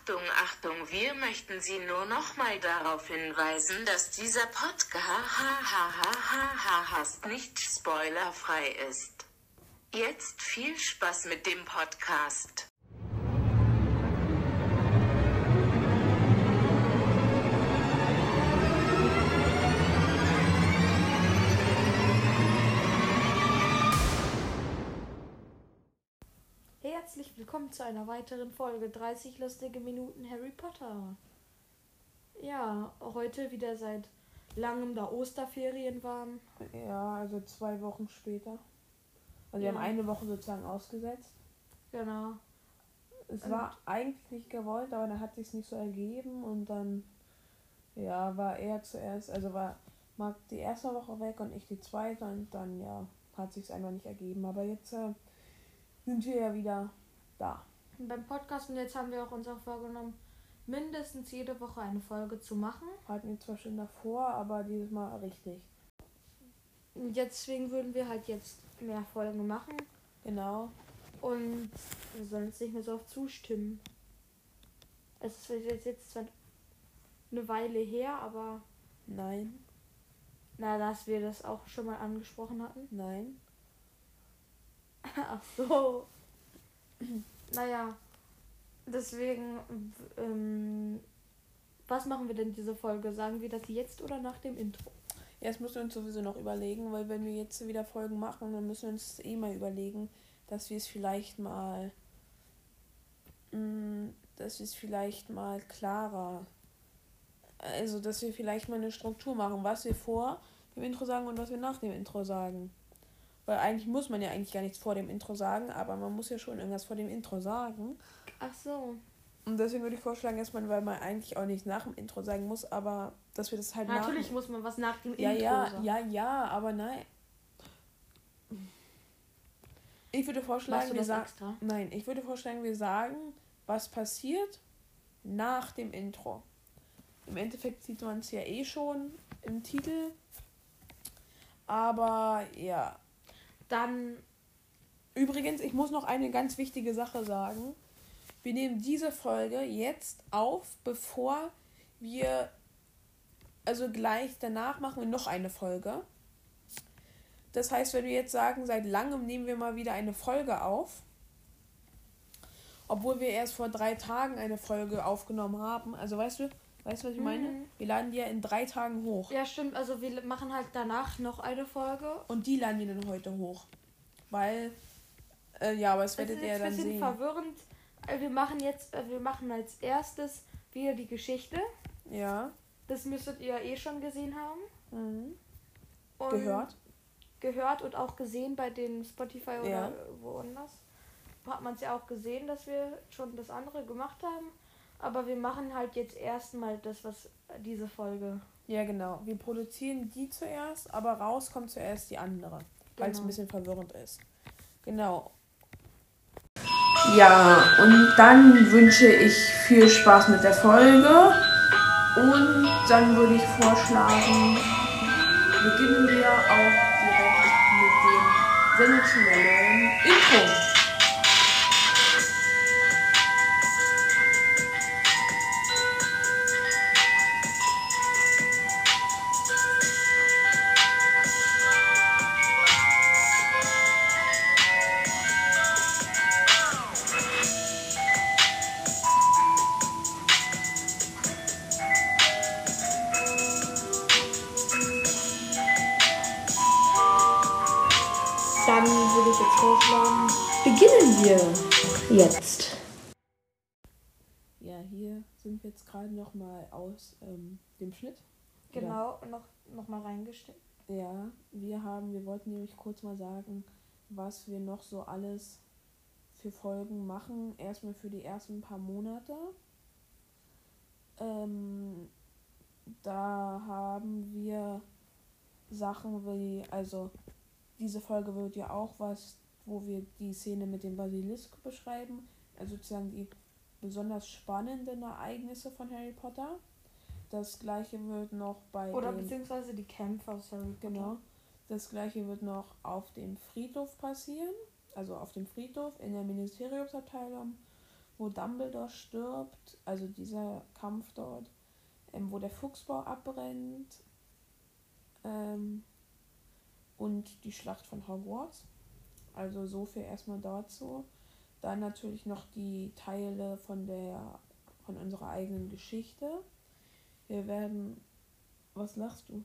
Achtung, Achtung, wir möchten Sie nur noch mal darauf hinweisen, dass dieser Podcast nicht spoilerfrei ist. Jetzt viel Spaß mit dem Podcast. Willkommen zu einer weiteren Folge 30 lustige Minuten Harry Potter. Ja, heute wieder seit langem, da Osterferien waren. Ja, also zwei Wochen später. Also Ja. wir haben eine Woche sozusagen ausgesetzt. Genau. Es Und- war eigentlich nicht gewollt, aber dann hat sich nicht so ergeben und dann ja, war er zuerst, also war Marc die erste Woche weg und ich die zweite und dann ja, hat sich einfach nicht ergeben. Aber jetzt äh, sind wir ja wieder da. Beim Podcast und jetzt haben wir auch uns auch vorgenommen, mindestens jede Woche eine Folge zu machen. Hatten wir zwar schon davor, aber dieses Mal richtig. Und deswegen würden wir halt jetzt mehr Folgen machen Genau. und wir sollen jetzt nicht mehr so oft zustimmen. Es ist jetzt, jetzt zwar eine Weile her, aber Nein, na, dass wir das auch schon mal angesprochen hatten. nein. Ach so. Naja, deswegen, ähm, was machen wir denn diese Folge? Sagen wir das jetzt oder nach dem Intro? Ja, das müssen wir uns sowieso noch überlegen, weil wenn wir jetzt wieder Folgen machen, dann müssen wir uns eh mal überlegen, dass wir es vielleicht mal, mh, dass wir es vielleicht mal klarer, also dass wir vielleicht mal eine Struktur machen, was wir vor dem Intro sagen und was wir nach dem Intro sagen. Weil eigentlich muss man ja eigentlich gar nichts vor dem Intro sagen, aber man muss ja schon irgendwas vor dem Intro sagen. Ach so. Und deswegen würde ich vorschlagen, dass man, weil man eigentlich auch nicht nach dem Intro sagen muss, aber dass wir das halt nach Natürlich muss man was nach dem ja, Intro ja, sagen. ja, ja, aber nein. Ich würde vorschlagen, wir sagen. Nein, ich würde vorschlagen, wir sagen, was passiert nach dem Intro. Im Endeffekt sieht man es ja eh schon im Titel. Aber ja. Dann, Übrigens, ich muss noch eine ganz wichtige Sache sagen. Wir nehmen diese Folge jetzt auf, bevor wir, also gleich danach machen wir noch eine Folge. Das heißt, wenn wir jetzt sagen, seit langem nehmen wir mal wieder eine Folge auf, obwohl wir erst vor drei Tagen eine Folge aufgenommen haben, also weißt du, weißt du, was ich meine? Mhm. Wir laden die ja in drei Tagen hoch. ja stimmt, also wir machen halt danach noch eine Folge. Und die laden wir dann heute hoch. Weil, äh, ja, aber das Es werdet ist ihr jetzt dann ein bisschen sehen. verwirrend. Äh, Wir machen jetzt, äh, wir machen als erstes wieder die Geschichte. Ja. Das müsstet ihr eh schon gesehen haben. Mhm. Und Gehört. gehört und auch gesehen bei den Spotify oder Ja. woanders. Hat man es ja auch gesehen, dass wir schon das andere gemacht haben. Aber wir machen halt jetzt erstmal das, was diese Folge. Ja, genau. Wir produzieren die zuerst, aber raus kommt zuerst die andere. Weil es Genau. ein bisschen verwirrend ist. Genau. Ja, und dann wünsche ich viel Spaß mit der Folge. Und dann würde ich vorschlagen, beginnen wir auch direkt mit dem sensationellen Intro. Gerade noch mal aus ähm, dem Schnitt. Oder- Genau, noch, noch mal reingestellt. Ja, wir haben, wir wollten nämlich kurz mal sagen, was wir noch so alles für Folgen machen. Erstmal für die ersten paar Monate. Ähm, da haben wir Sachen wie, also diese Folge wird ja auch was, wo wir die Szene mit dem Basilisk beschreiben. Also sozusagen die besonders spannenden Ereignisse von Harry Potter. Das gleiche wird noch bei Oder den beziehungsweise die Kämpfe aus Harry Potter. Genau. Das gleiche wird noch auf dem Friedhof passieren. Also auf dem Friedhof in der Ministeriumsabteilung wo Dumbledore stirbt, also dieser Kampf dort, ähm, wo der Fuchsbau abbrennt ähm, und die Schlacht von Hogwarts. Also so viel erstmal dazu. Dann natürlich noch die Teile von der von unserer eigenen Geschichte. Wir werden. Was lachst du?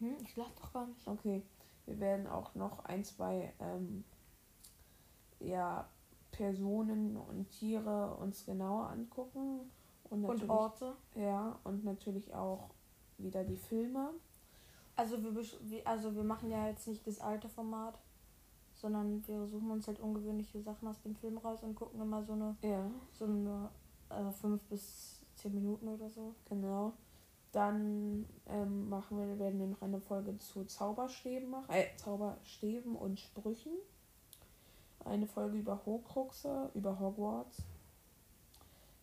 Hm, ich lach doch gar nicht. Okay. Wir werden auch noch ein, zwei ähm, ja, Personen und Tiere uns genauer angucken. Und, Und Orte. Ja, und natürlich auch wieder die Filme. Also wir, also wir machen ja jetzt nicht das alte Format, sondern wir suchen uns halt ungewöhnliche Sachen aus dem Film raus und gucken immer so eine, Ja, so eine äh, fünf bis zehn Minuten oder so. genau. Dann ähm, machen wir, werden wir noch eine Folge zu Zauberstäben machen. Äh, Zauberstäben und Sprüchen. Eine Folge über Horcruxe, über Hogwarts.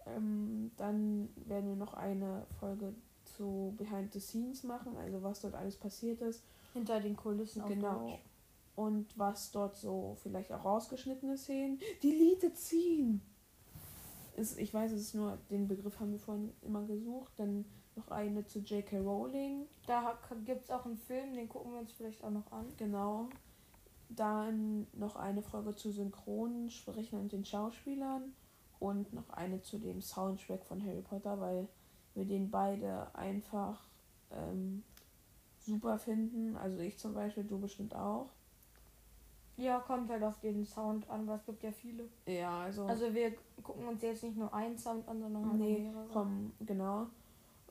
Ähm, dann werden wir noch eine Folge zu Behind the Scenes machen, also was dort alles passiert ist. Hinter den Kulissen auf Genau. Deutsch. Und was dort so vielleicht auch rausgeschnittene Szenen. Delete ziehen! Ist, ich weiß, es ist nur, den Begriff haben wir vorhin immer gesucht. Dann noch eine zu J.K. Rowling. Da gibt es auch einen Film, den gucken wir uns vielleicht auch noch an. Genau. Dann noch eine Folge zu Synchronsprechern und den Schauspielern. Und noch eine zu dem Soundtrack von Harry Potter, weil wir den beide einfach ähm, super finden. Also ich zum Beispiel, du bestimmt auch. Ja, kommt halt auf den Sound an, weil es gibt ja viele. Ja, also, Also wir gucken uns jetzt nicht nur einen Sound an, sondern halt nee, mehrere. vom, genau.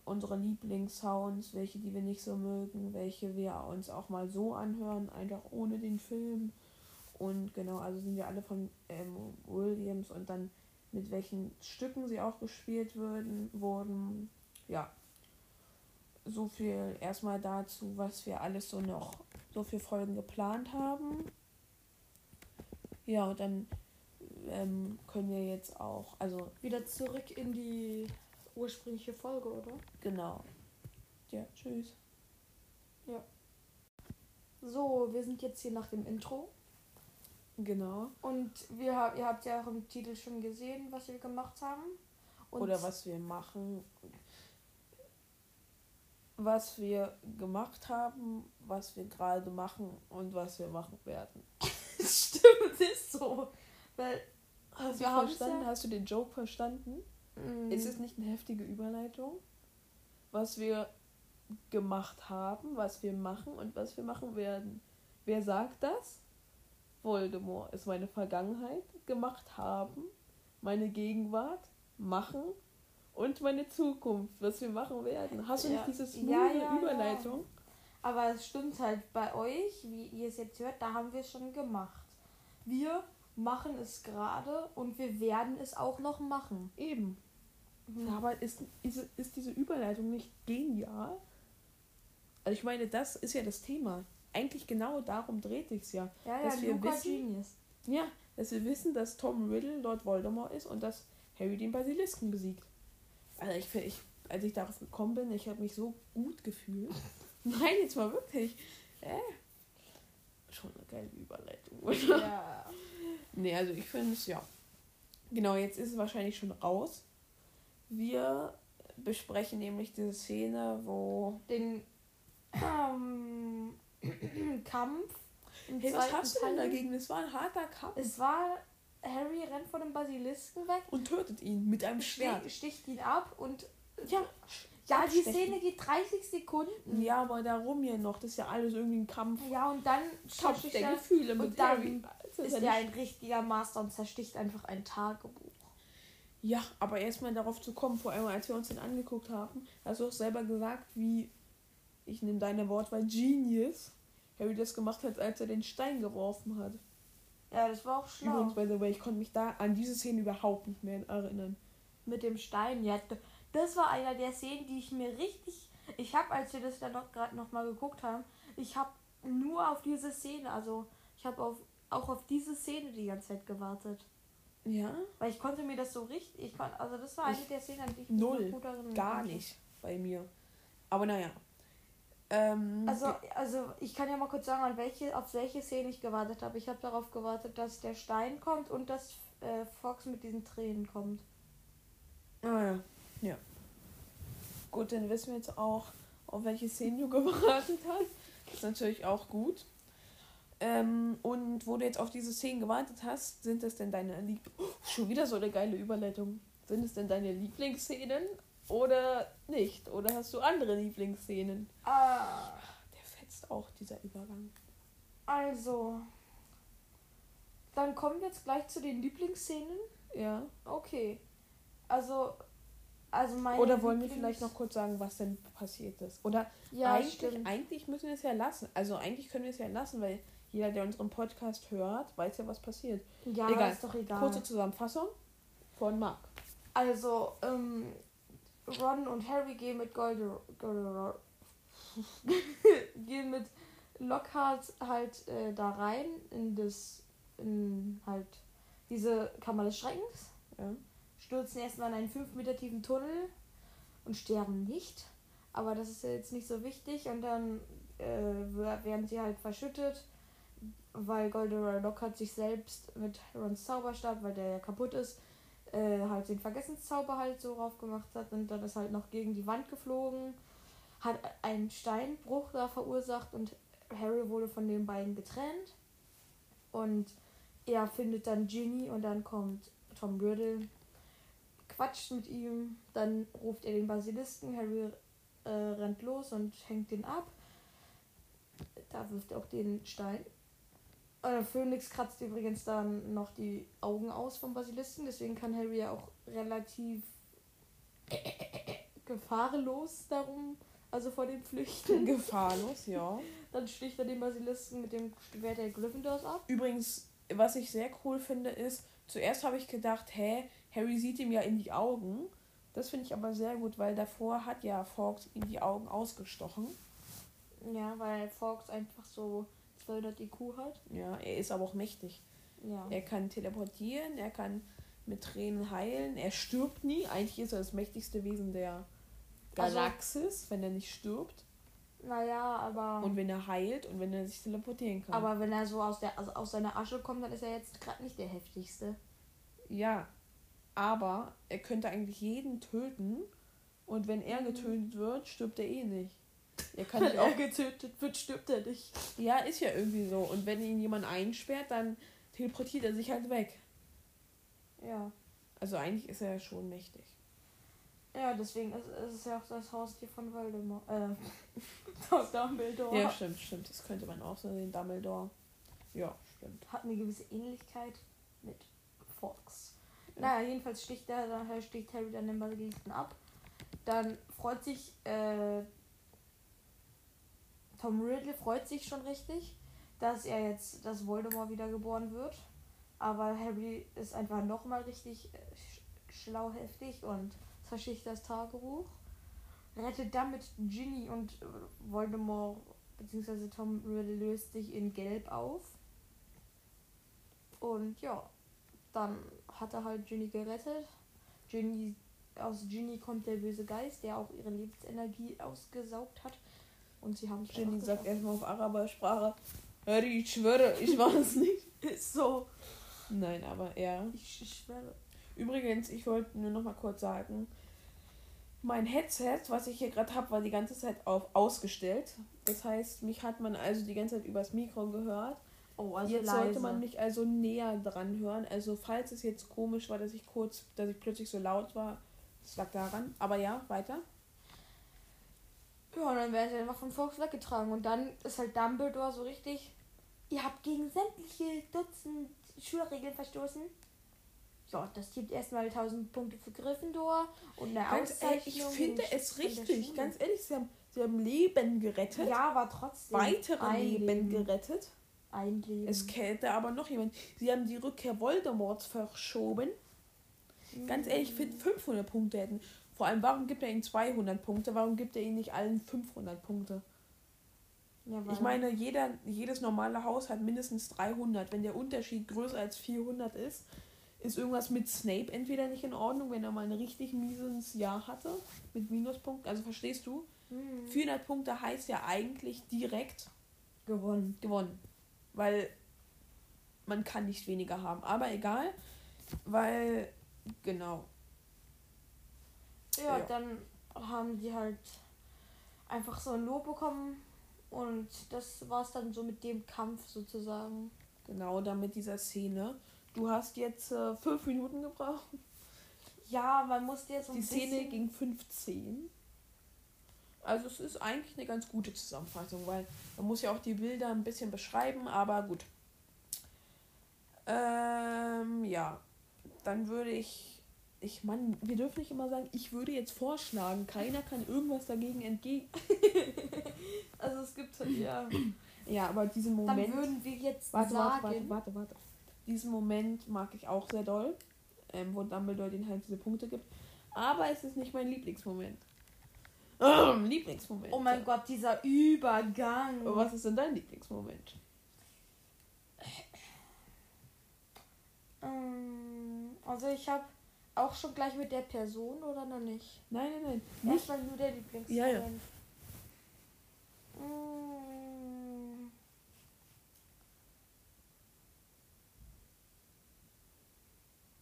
Unsere Lieblingssounds, welche die wir nicht so mögen, welche wir uns auch mal so anhören, einfach ohne den Film. Und genau, also sind wir alle von ähm, Williams und dann mit welchen Stücken sie auch gespielt würden, wurden. Ja. So viel erstmal dazu, was wir alles so noch so für Folgen geplant haben. Ja, und dann ähm, können wir jetzt auch, also Wieder zurück in die ursprüngliche Folge, oder? genau. Ja, tschüss. So, wir sind jetzt hier nach dem Intro. Genau. Und wir, hab- ihr habt ja auch im Titel schon gesehen, was wir gemacht haben. Und Oder was wir machen. Was wir gemacht haben, was wir gerade machen und was wir machen werden. Stimmt, ist so. Weil Hast Wir du verstanden? ja- Hast du den Joke verstanden? mm, Ist es nicht eine heftige Überleitung? Was wir gemacht haben, was wir machen und was wir machen werden. Wer sagt das? Voldemort ist meine Vergangenheit, gemacht haben, meine Gegenwart, machen und meine Zukunft, was wir machen werden. Hast du Ja. nicht diese smooth Ja, ja, ja. Aber es stimmt halt bei euch, wie ihr es jetzt hört, da haben wir es schon gemacht. Wir machen es gerade und wir werden es auch noch machen. Eben. Mhm. Aber ist, ist, ist diese Überleitung nicht genial? Also ich meine, das ist ja das Thema. Eigentlich genau darum dreht sich's ja. Ja, ja, Dass wir Luca wissen- Genius. Ja, dass wir wissen, dass Tom Riddle Lord Voldemort ist und dass Harry den Basilisken besiegt. Also ich, ich als ich darauf gekommen bin, ich habe mich so gut gefühlt. Nein, jetzt mal wirklich. Äh, schon eine geile Überleitung. oder? Ja. Nee, also ich finde es ja. Genau, jetzt ist es wahrscheinlich schon raus. Wir besprechen nämlich diese Szene, wo. Den ähm, Kampf. im Hey, was hast du denn dagegen? Es war ein harter Kampf. Es war, Harry rennt vor dem Basilisken weg, Und tötet ihn mit einem Schwert. sticht ihn ab und Ja, ja, die. Szene geht 30 Sekunden. Ja, aber darum hier noch. Das ist ja alles irgendwie ein Kampf. Ja, und dann zersticht der er, Gefühle mit und dann ist ja er ein richtiger Master und zersticht einfach ein Tagebuch. Ja, aber erstmal darauf zu kommen, vor allem als wir uns den angeguckt haben, hast du auch selber gesagt, wie, ich nehme deine Wortwahl, Genius, Harry das gemacht hat, als er den Stein geworfen hat. Ja, das war auch schlau. Übrigens, by the way, ich konnte mich da an diese Szene überhaupt nicht mehr erinnern. Mit dem Stein, ja. Das war einer der Szenen, die ich mir richtig. Ich habe, als wir das dann noch gerade noch mal geguckt haben, ich habe nur auf diese Szene, also ich habe auf, auch auf diese Szene die ganze Zeit gewartet. Ja? Weil ich konnte mir das so richtig. Ich kon, also das war eine Ich- der Szenen, an die ich Null. gut erinnern Gar konnte. nicht bei mir. Aber naja. Ähm, Also, also ich kann ja mal kurz sagen, an welche, auf welche Szene ich gewartet habe. Ich habe darauf gewartet, dass der Stein kommt und dass äh, Fox mit diesen Tränen kommt. Ah ja. Ja. Gut, dann wissen wir jetzt auch, auf welche Szenen du gewartet hast. Ist natürlich auch gut. Ähm, und wo du jetzt auf diese Szenen gewartet hast, sind das denn deine Lieb oh, schon wieder so eine geile Überleitung. Sind es denn deine Lieblingsszenen oder nicht? Oder hast du andere Lieblingsszenen? Ah, Der fetzt auch dieser Übergang. also. Dann kommen wir jetzt gleich zu den Lieblingsszenen. Ja. Okay. Also. Also Oder wollen wir vielleicht noch kurz sagen, was denn passiert ist? Oder Ja, eigentlich, stimmt. eigentlich müssen wir es ja lassen. Also eigentlich können wir es ja lassen, weil jeder, der unseren Podcast hört, weiß ja, was passiert. Ja, egal. ist doch egal. Kurze Zusammenfassung von Marc. Also, ähm, Ron und Harry gehen mit Golder gehen mit Lockhart halt äh, da rein in das, in halt diese Kammer des Schreckens, Ja. Stürzen erstmal in einen 5 Meter tiefen Tunnel und sterben nicht. Aber das ist ja jetzt nicht so wichtig. Und dann äh, wer- werden sie halt verschüttet, weil Golderoy Lockhart sich selbst mit Rons Zauberstab, weil der ja kaputt ist, äh, halt den Vergessenszauber halt so rauf gemacht hat. Und dann ist halt noch gegen die Wand geflogen, hat einen Steinbruch da verursacht und Harry wurde von den beiden getrennt. Und er findet dann Ginny und dann kommt Tom Riddle, quatscht mit ihm, dann ruft er den Basilisken, Harry äh, rennt los und hängt den ab. Da wirft er auch den Stein. Äh, Phoenix kratzt übrigens dann noch die Augen aus vom Basilisken, deswegen kann Harry ja auch relativ gefahrlos darum, also vor dem Flüchten. Gefahrlos, ja. Dann sticht er den Basilisken mit dem Schwert der Gryffindors ab. Übrigens, was ich sehr cool finde, ist, zuerst habe ich gedacht, hä, Harry sieht ihm ja in die Augen. Das finde ich aber sehr gut, weil davor hat ja Fawkes ihm die Augen ausgestochen. Ja, weil Fox einfach so 200 IQ hat. Ja, er ist aber auch mächtig. Ja. Er kann teleportieren, er kann mit Tränen heilen, er stirbt nie. Eigentlich ist er das mächtigste Wesen der Also- Galaxis, wenn er nicht stirbt. Naja, aber. Und wenn er heilt und wenn er sich teleportieren kann. aber wenn er so aus, der, also aus seiner Asche kommt, dann ist er jetzt gerade nicht der heftigste. Ja, aber er könnte eigentlich jeden töten und wenn er Mhm. getötet wird, stirbt er eh nicht. Er kann Wenn nicht auch. er getötet wird, stirbt er nicht. Ja, ist ja irgendwie so. Und wenn ihn jemand einsperrt, dann teleportiert er sich halt weg. Ja. Also eigentlich ist er ja schon mächtig. Ja, deswegen ist, ist es ja auch das Haustier von Voldemort. Äh, Dumbledore. Ja, stimmt, stimmt. Das könnte man auch so sehen. Dumbledore. Ja, stimmt. Hat eine gewisse Ähnlichkeit mit Fox. Ja. Naja, jedenfalls sticht, der, dann sticht Harry dann den Basilisken ab. Dann freut sich äh, Tom Riddle freut sich schon richtig, dass er jetzt, dass Voldemort wiedergeboren wird. Aber Harry ist einfach nochmal richtig äh, sch schlau heftig und verschicht das Tagebuch. Rettet damit Ginny und äh, Voldemort bzw. Tom Riddle löst sich in Gelb auf. Und ja, dann hat er halt Ginny gerettet. Ginny, aus Ginny kommt der böse Geist, der auch ihre Lebensenergie ausgesaugt hat. Und sie haben es Ginny sagt erstmal auf Arabersprache: Harry, ich schwöre, ich war es nicht. Ist so. Nein, aber ja. Ich schwöre. Übrigens, ich wollte nur noch mal kurz sagen, mein Headset, was ich hier gerade habe, war die ganze Zeit auf ausgestellt. Das heißt, mich hat man also die ganze Zeit übers Mikro gehört. Oh, also jetzt leise. sollte man mich also näher dran hören. Also falls es jetzt komisch war, dass ich kurz, dass ich plötzlich so laut war, das lag daran. Aber ja, weiter. Ja, und dann werden sie einfach von Fox weggetragen. Und dann ist halt Dumbledore so richtig. Ihr habt gegen sämtliche Dutzend Schulregeln verstoßen. Ja, das gibt erstmal 1000 Punkte für Gryffindor und eine Ganz ehrlich, ich Auszeichnung. finde es richtig. Ganz ehrlich, sie haben, sie haben Leben gerettet. Ja, aber trotzdem. weitere ein Leben gerettet. Ein Leben. Es kälte aber noch jemand. Sie haben die Rückkehr Voldemorts verschoben. Ganz ehrlich, ich finde 500 Punkte hätten. Vor allem, warum gibt er ihnen 200 Punkte? Warum gibt er ihnen nicht allen 500 Punkte? Ja, Ich meine, jeder, jedes normale Haus hat mindestens 300. Wenn der Unterschied größer als 400 ist, ist irgendwas mit Snape entweder nicht in Ordnung, wenn er mal ein richtig mieses Jahr hatte mit Minuspunkten. Also verstehst du? Hm. 400 Punkte heißt ja eigentlich direkt gewonnen. gewonnen. Weil man kann nicht weniger haben. Aber egal. Weil, genau. Ja, Ja. dann haben die halt einfach so ein Lob bekommen und das war's dann so mit dem Kampf sozusagen. Genau, dann mit dieser Szene. Du hast jetzt äh, fünf Minuten gebraucht. Ja, man musste jetzt so Die Szene ging 15. Also es ist eigentlich eine ganz gute Zusammenfassung, weil man muss ja auch die Bilder ein bisschen beschreiben, aber gut. Ähm, ja. Dann würde ich. Ich Mann, wir dürfen nicht immer sagen, ich würde jetzt vorschlagen. Keiner kann irgendwas dagegen entgegen. Also es gibt ja. Ja, aber diesen Dann Moment. würden wir jetzt Warte, sagen. warte, warte, warte, warte. Diesen Moment mag ich auch sehr doll, ähm, wo Dumbledore den halt diese Punkte gibt. Aber es ist nicht mein Lieblingsmoment. Ähm, Lieblingsmoment. Oh mein Gott, dieser Übergang. Was ist denn dein Lieblingsmoment? Ähm, Also ich habe auch schon gleich mit der Person oder noch nicht? Nein, nein, nein. Nicht. Erstmal nur der Lieblingsmoment. Ja, ja. Mm.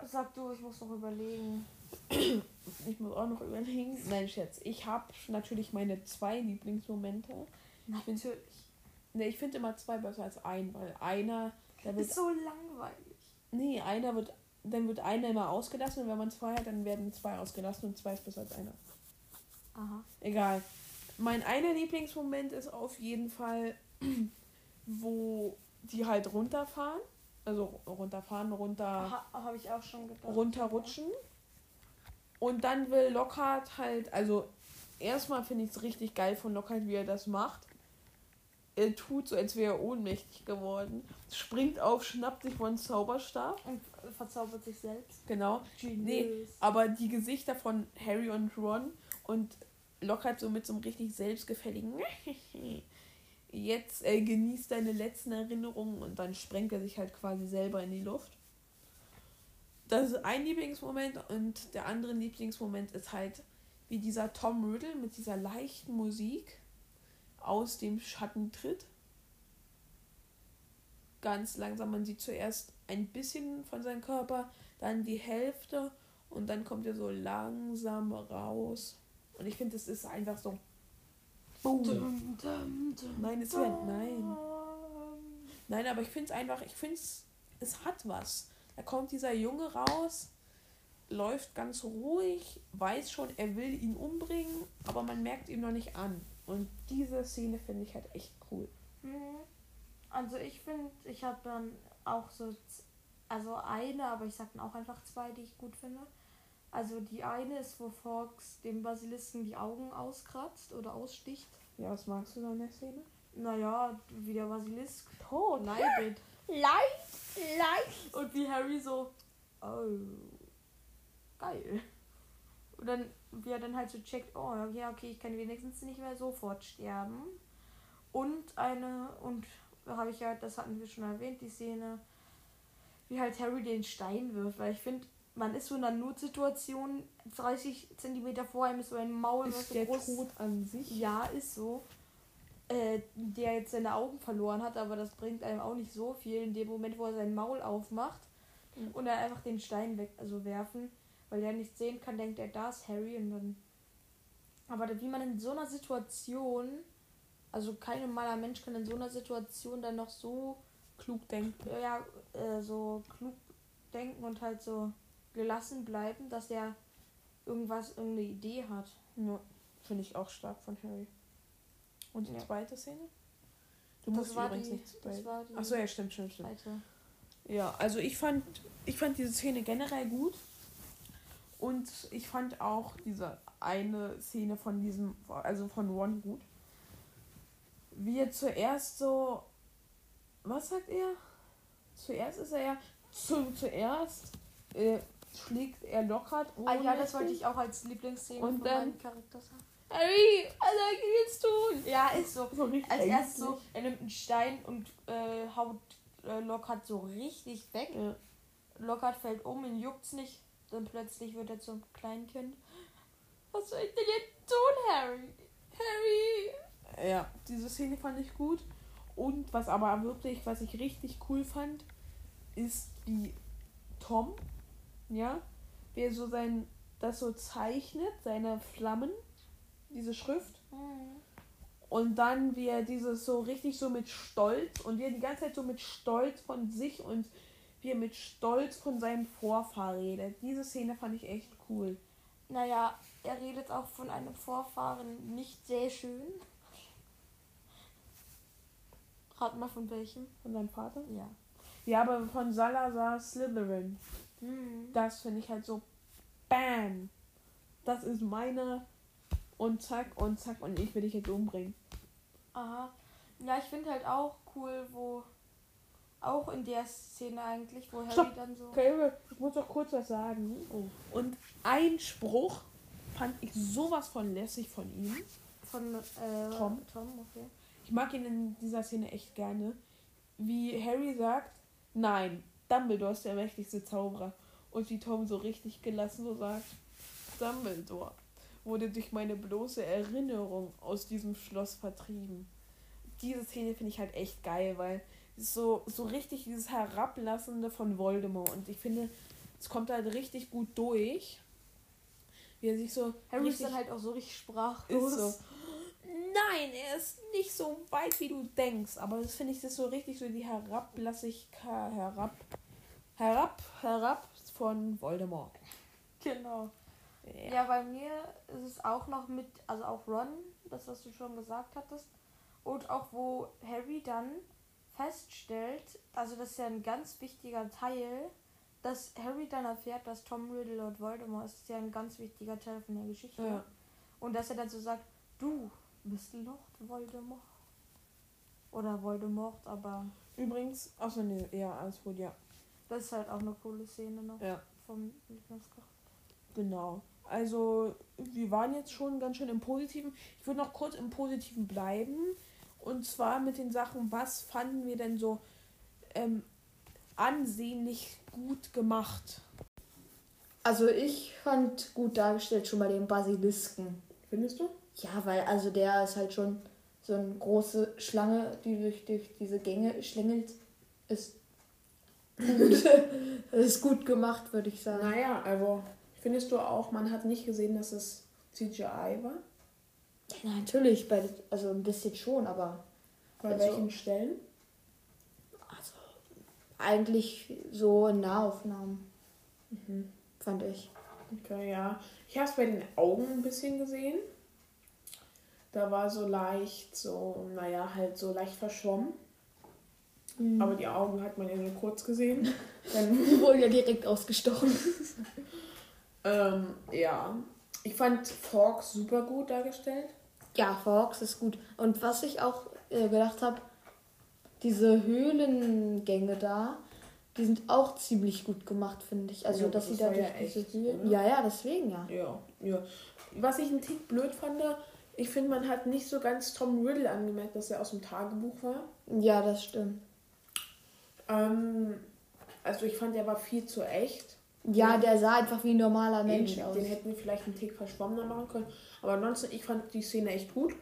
Sag du, ich muss noch überlegen. Ich muss auch noch überlegen. Nein, Scherz. Ich habe natürlich meine zwei Lieblingsmomente. Natürlich. Ne, ich finde immer zwei besser als ein, weil einer, der wird. ist so langweilig. Nee, einer wird. Dann wird einer immer ausgelassen und wenn man zwei hat, dann werden zwei ausgelassen und zwei ist besser als einer. Aha. Egal. Mein einer Lieblingsmoment ist auf jeden Fall, wo die halt runterfahren. Also runterfahren, runter, Ha, Habe ich auch schon gedacht. runterrutschen. Und dann will Lockhart halt, also erstmal finde ich es richtig geil von Lockhart, wie er das macht. Er tut so, als wäre er ohnmächtig geworden. Springt auf, schnappt sich von Zauberstab. Und verzaubert sich selbst. Genau. Nee, aber die Gesichter von Harry und Ron und Lockhart so mit so einem richtig selbstgefälligen jetzt äh, genießt deine letzten Erinnerungen und dann sprengt er sich halt quasi selber in die Luft. Das ist ein Lieblingsmoment und der andere Lieblingsmoment ist halt, wie dieser Tom Riddle mit dieser leichten Musik aus dem Schatten tritt. Ganz langsam, man sieht zuerst ein bisschen von seinem Körper, dann die Hälfte und dann kommt er so langsam raus. Und ich finde, es ist einfach so. Boom. Dum, dum, dum, Nein, es wird. Nein. Nein, aber ich finde es einfach, ich finde es, es hat was. Da kommt dieser Junge raus, läuft ganz ruhig, weiß schon, er will ihn umbringen, aber man merkt ihm noch nicht an. Und diese Szene finde ich halt echt cool. Mhm. Also ich finde, ich habe dann auch so, also eine, aber ich sag dann auch einfach zwei, die ich gut finde. Also die eine ist, wo Fox dem Basilisken die Augen auskratzt oder aussticht. Ja, was magst du da in der Szene? Naja, wie der Basilisk Tot. leidet. Leicht, leicht. Und wie Harry so, oh, geil. Und dann, wie er dann halt so checkt, oh, ja, okay, ich kann wenigstens nicht mehr sofort sterben. Und eine, und da habe ich ja, das hatten wir schon erwähnt, die Szene, wie halt Harry den Stein wirft, weil ich finde, man ist so in einer Notsituation, 30 Zentimeter vor ihm ist so ein Maul, was Ist so der groß Tod an sich? ja, ist so. Äh, der jetzt seine Augen verloren hat, aber das bringt einem auch nicht so viel in dem Moment, wo er sein Maul aufmacht Mhm. und er einfach den Stein weg, also werfen, weil er nicht sehen kann, denkt er, da ist Harry und dann. Aber wie man in so einer Situation, also kein normaler Mensch kann in so einer Situation dann noch so, Klug denken. ja, äh, so klug denken und halt so gelassen bleiben, dass er irgendwas, irgendeine Idee hat. Ja, finde ich auch stark von Harry. Und die Ja. zweite Szene? Du Das musst war übrigens die- nicht das spoilern. war die- Achso, ja, stimmt, stimmt, stimmt. Zweite. Ja, also ich fand, ich fand diese Szene generell gut. Und ich fand auch diese eine Szene von diesem, also von Ron gut. Wie er zuerst so. Was sagt er? Zuerst ist er ja. Zu, zuerst äh, schlägt er Lockhart. Ah ja, das wollte ich auch als Lieblingsszene Und von dann- meinem Charakter sagen. Harry, was geht's tun? Ja, ist so. So richtig Als erstes so, er nimmt einen Stein und äh, haut äh, Lockhart so richtig weg. Ja. Lockhart fällt um, ihn juckt's nicht. Dann plötzlich wird er zum Kleinkind. Was soll ich denn jetzt tun, Harry? Harry! Ja, diese Szene fand ich gut. Und was aber wirklich, was ich richtig cool fand, ist wie Tom Ja, wie er so sein, das so zeichnet, seine Flammen, diese Schrift. Und dann, wie er dieses so richtig so mit Stolz und wie er die ganze Zeit so mit Stolz von sich und wie er mit Stolz von seinem Vorfahr redet. Diese Szene fand ich echt cool. Naja, er redet auch von einem Vorfahren nicht sehr schön. Rat mal von welchem? Von seinem Vater? Ja. Ja, aber von Salazar Slytherin. Mhm. Das finde ich halt so BAM! Das ist meine und zack und zack und ich will dich jetzt umbringen. Aha. Ja, ich finde halt auch cool, wo auch in der Szene eigentlich, wo Harry Stopp. dann so. Okay, ich muss noch kurz was sagen. Oh. Und ein Spruch fand ich sowas von lässig von ihm. Von äh, Tom. Tom, okay. Ich mag ihn in dieser Szene echt gerne. Wie Harry sagt, nein, Dumbledore ist der mächtigste Zauberer. Und wie Tom so richtig gelassen so sagt, Dumbledore wurde durch meine bloße Erinnerung aus diesem Schloss vertrieben. Diese Szene finde ich halt echt geil, weil es so, so richtig dieses Herablassende von Voldemort. Und ich finde, es kommt halt richtig gut durch. Wie er sich so. Harry ist dann halt auch so richtig sprachlos. so. Nein, er ist nicht so weit, wie du denkst. Aber das finde ich, das so richtig so die Herablassigkeit, herab, herab, herab von Voldemort. Genau. Ja. Ja, bei mir ist es auch noch mit, also auch Ron, das was du schon gesagt hattest. Und auch wo Harry dann feststellt, also das ist ja ein ganz wichtiger Teil, dass Harry dann erfährt, dass Tom Riddle Lord Voldemort ist, ist ja ein ganz wichtiger Teil von der Geschichte. Ja. Und dass er dann so sagt, du bist Lord Voldemort. Oder Voldemort, aber Übrigens, achso, nee, ja, alles gut, ja. das ist halt auch eine coole Szene noch Ja, vom Lieblingscharakter. genau. Also, wir waren jetzt schon ganz schön im Positiven. Ich würde noch kurz im Positiven bleiben. Und zwar mit den Sachen, was fanden wir denn so ähm, ansehnlich gut gemacht? Also ich fand gut dargestellt schon bei dem Basilisken. Findest du? Ja, weil also der ist halt schon so eine große Schlange, die durch, durch diese Gänge schlängelt. Ist gut. ist gut gemacht, würde ich sagen. Naja, also findest du auch, man hat nicht gesehen, dass es CGI war? Ja, natürlich, bei, also ein bisschen schon, aber Bei Also- welchen Stellen? also eigentlich so in Nahaufnahmen, Mhm. fand ich. Okay, ja. Ich habe es bei den Augen ein bisschen gesehen. Da war so leicht, so, naja, halt so leicht verschwommen. Mhm. Aber die Augen hat man ja nur kurz gesehen. Dann, Die wurden ja direkt ausgestochen. ähm, ja. Ich fand Forks super gut dargestellt. Ja, Fox ist gut. Und was ich auch äh, gedacht habe, diese Höhlengänge da, die sind auch ziemlich gut gemacht, finde ich. Also, Ja, dass das sie da war ja durch diese Höhlen. Ja, ja, deswegen ja. Ja, ja. Was ich einen Tick blöd fand, ich finde, man hat nicht so ganz Tom Riddle angemerkt, dass er aus dem Tagebuch war. Ja, das stimmt. Ähm, also ich fand, er war viel zu echt. Ja, der sah einfach wie ein normaler Mensch Eben, aus. Den hätten wir vielleicht einen Tick verschwommener machen können. Aber ansonsten, ich fand die Szene echt gut.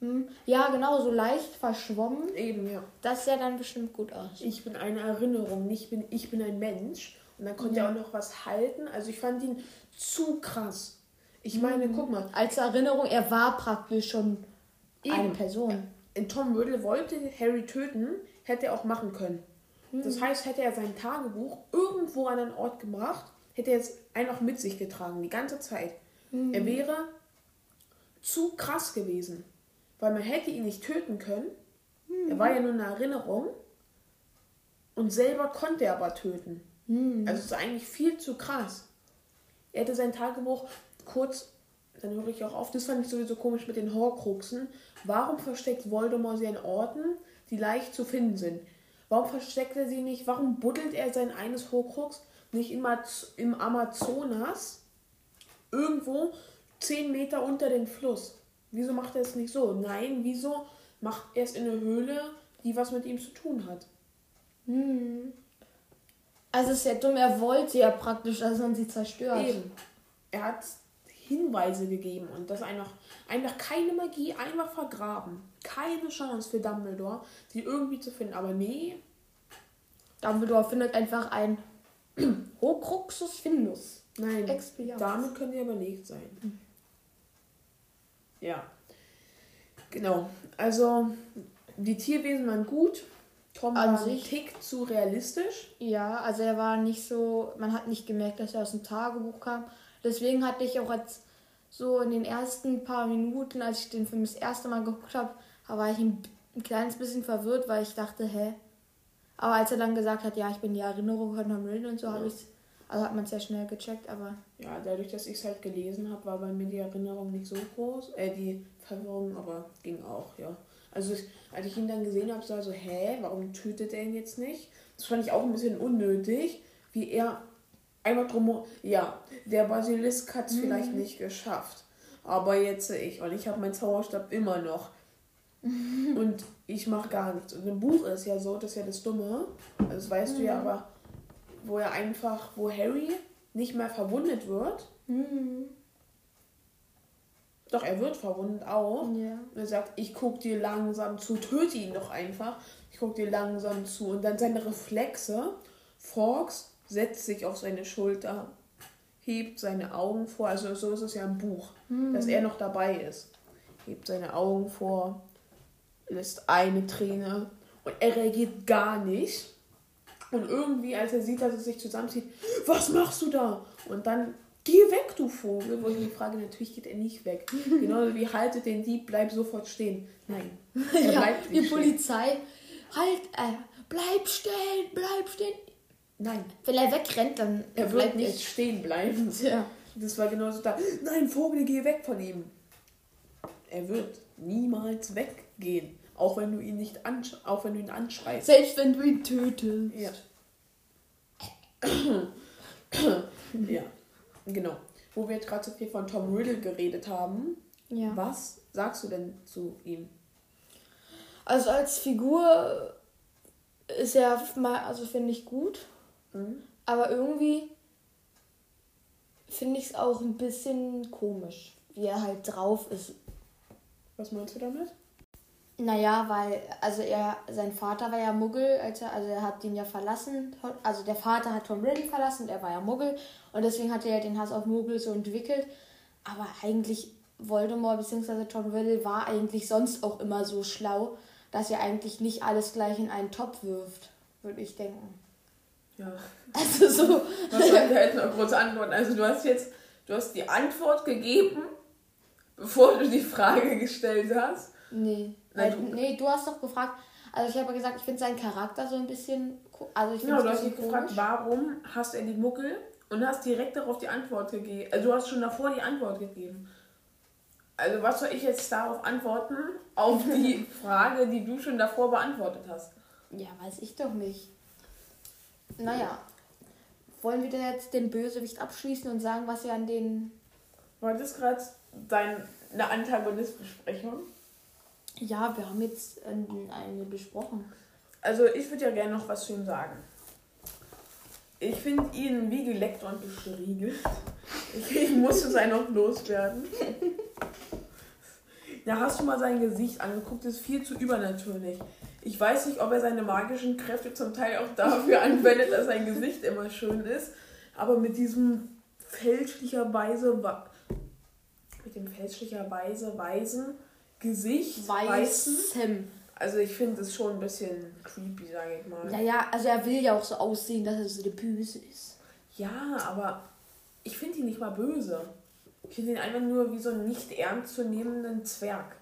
Hm. Ja, genau, so leicht verschwommen. Eben, ja. Das sah dann bestimmt gut aus. Ich bin eine Erinnerung, nicht bin, ich bin ein Mensch. Und dann konnte Ja. er auch noch was halten. Also ich fand ihn zu krass. Ich meine, guck mal, Als Erinnerung, er war praktisch schon eine Eben. Person. in Tom Riddle wollte Harry töten, hätte er auch machen können. Hm. Das heißt, hätte er sein Tagebuch irgendwo an einen Ort gebracht, hätte er es einfach mit sich getragen, die ganze Zeit. Hm. Er wäre zu krass gewesen. Weil man hätte ihn nicht töten können. Hm. Er war ja nur eine Erinnerung. Und selber konnte er aber töten. Hm. Also es ist eigentlich viel zu krass. Er hätte sein Tagebuch kurz, dann höre ich auch auf, das fand ich sowieso komisch mit den Horcruxen. Warum versteckt Voldemort sie an Orten, die leicht zu finden sind? Warum versteckt er sie nicht? Warum buddelt er sein eines Horcrux nicht im, Az- im Amazonas irgendwo 10 Meter unter den Fluss? Wieso macht er es nicht so? Nein, wieso macht er es in eine Höhle, die was mit ihm zu tun hat? Hm. Also ist ja dumm, er wollte ja praktisch, dass man sie zerstört. Eben. Er hat Hinweise gegeben und das einfach, einfach keine Magie, einfach vergraben. Keine Chance für Dumbledore, sie irgendwie zu finden. Aber nee, Dumbledore findet einfach ein Horcruxus Findus. Nein, Expelliarmus. damit können die aber nicht sein. Ja. Genau. Also, die Tierwesen waren gut. Tom An war ein sich- Tick zu realistisch. Ja, also er war nicht so, man hat nicht gemerkt, dass er aus dem Tagebuch kam. Deswegen hatte ich auch als so in den ersten paar Minuten, als ich den Film das erste Mal geguckt habe, war ich ein, ein kleines bisschen verwirrt, weil ich dachte, hä? Aber als er dann gesagt hat, ja, ich bin die Erinnerung von Tom Riddle und so, habe ich also hat man es sehr schnell gecheckt, aber Ja, dadurch, dass ich es halt gelesen habe, war bei mir die Erinnerung nicht so groß. Äh, die Verwirrung, aber ging auch, ja. Also, ich, als ich ihn dann gesehen habe, so, hä, warum tötet er ihn jetzt nicht? Das fand ich auch ein bisschen unnötig, wie er einfach drum. Ja, der Basilisk hat es vielleicht nicht geschafft. Aber jetzt ich. Und ich habe meinen Zauberstab immer noch. Und ich mache gar nichts. Und im Buch ist ja so, das ist ja das Dumme. Also, das weißt du ja, aber wo er einfach, wo Harry nicht mehr verwundet wird. Doch, er wird verwundet auch. ja. Und er sagt, ich guck dir langsam zu, töte ihn doch einfach. Ich guck dir langsam zu. Und dann seine Reflexe. Fawkes setzt sich auf seine Schulter, hebt seine Augen vor. Also so ist es ja im Buch, dass er noch dabei ist. Hebt seine Augen vor, lässt eine Träne und er reagiert gar nicht. Und irgendwie, als er sieht, dass es sich zusammenzieht, was machst du da? Und dann, geh weg, du Vogel. Wo ich mich frage, natürlich geht er nicht weg. Genauso wie haltet den Dieb, bleib sofort stehen. Nein. Er ja bleibt die nicht stehen. Polizei, halt, äh, bleib stehen, bleib stehen. Nein, Wenn er wegrennt, dann er wird bleibt nicht stehen bleiben. Ja. Das war genauso da. Nein, Vogel, geh weg von ihm. Er wird niemals weggehen. Auch wenn du ihn nicht ansch auch wenn du ihn anschreist. Selbst wenn du ihn tötest. Ja. ja, genau. Wo wir jetzt gerade so viel von Tom Riddle geredet haben, Ja. was sagst du denn zu ihm? Also als Figur ist er mal, also finde ich gut. Mhm. Aber irgendwie finde ich es auch ein bisschen komisch, wie er halt drauf ist. Was meinst du damit? Naja, weil, also er, sein Vater war ja Muggel, als er, also er hat ihn ja verlassen, also der Vater hat Tom Riddle verlassen, er war ja Muggel und deswegen hat er ja den Hass auf Muggel so entwickelt. Aber eigentlich Voldemort bzw. Tom Riddle war eigentlich sonst auch immer so schlau, dass er eigentlich nicht alles gleich in einen Topf wirft, würde ich denken. Ja. Also so, Was soll ich jetzt noch kurz antworten? Also du hast jetzt, du hast die Antwort gegeben, bevor du die Frage gestellt hast. nee. Weil, du- nee, du hast doch gefragt, also ich habe ja gesagt, ich finde seinen Charakter so ein bisschen, also ich finde Genau, du hast bisschen gefragt, warum hast er die Muckel und hast direkt darauf die Antwort gegeben. Also du hast schon davor die Antwort gegeben. Also was soll ich jetzt darauf antworten? Auf die Frage, die du schon davor beantwortet hast. Ja, weiß ich doch nicht. Naja. Wollen wir denn jetzt den Bösewicht abschließen und sagen, was wir an den. War das gerade deine Antagonistbesprechung? Ja, wir haben jetzt ähm, eine besprochen. Also ich würde ja gerne noch was zu ihm sagen. Ich finde ihn wie geleckt und gestriegelt. Ich, ich muss es einfach loswerden. Da hast du mal sein Gesicht angeguckt, das ist viel zu übernatürlich. Ich weiß nicht, ob er seine magischen Kräfte zum Teil auch dafür anwendet, dass sein Gesicht immer schön ist. Aber mit diesem fälschlicherweise mit dem fälschlicherweise weisen Gesicht, weißen, Weißem. also ich finde es schon ein bisschen creepy, sage ich mal. Naja, also er will ja auch so aussehen, dass er so der Böse ist. Ja, aber ich finde ihn nicht mal böse. Ich finde ihn einfach nur wie so einen nicht ernst zu nehmenden Zwerg.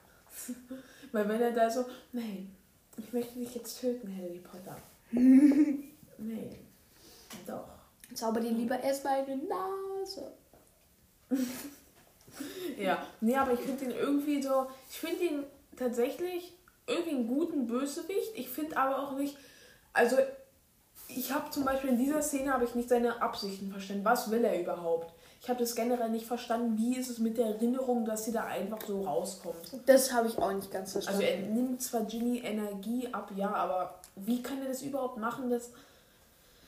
Weil wenn er da so, nein, ich möchte dich jetzt töten, Harry Potter. nein, doch. Zauber dir lieber erstmal eine Nase. Ja, nee, aber ich finde ihn irgendwie so, ich finde ihn tatsächlich irgendwie einen guten Bösewicht. Ich finde aber auch nicht, also ich habe zum Beispiel in dieser Szene habe ich nicht seine Absichten verstanden. Was will er überhaupt? Ich habe das generell nicht verstanden. Wie ist es mit der Erinnerung, dass sie da einfach so rauskommt? Das habe ich auch nicht ganz Also verstanden. er nimmt zwar Ginny Energie ab, ja, aber wie kann er das überhaupt machen, dass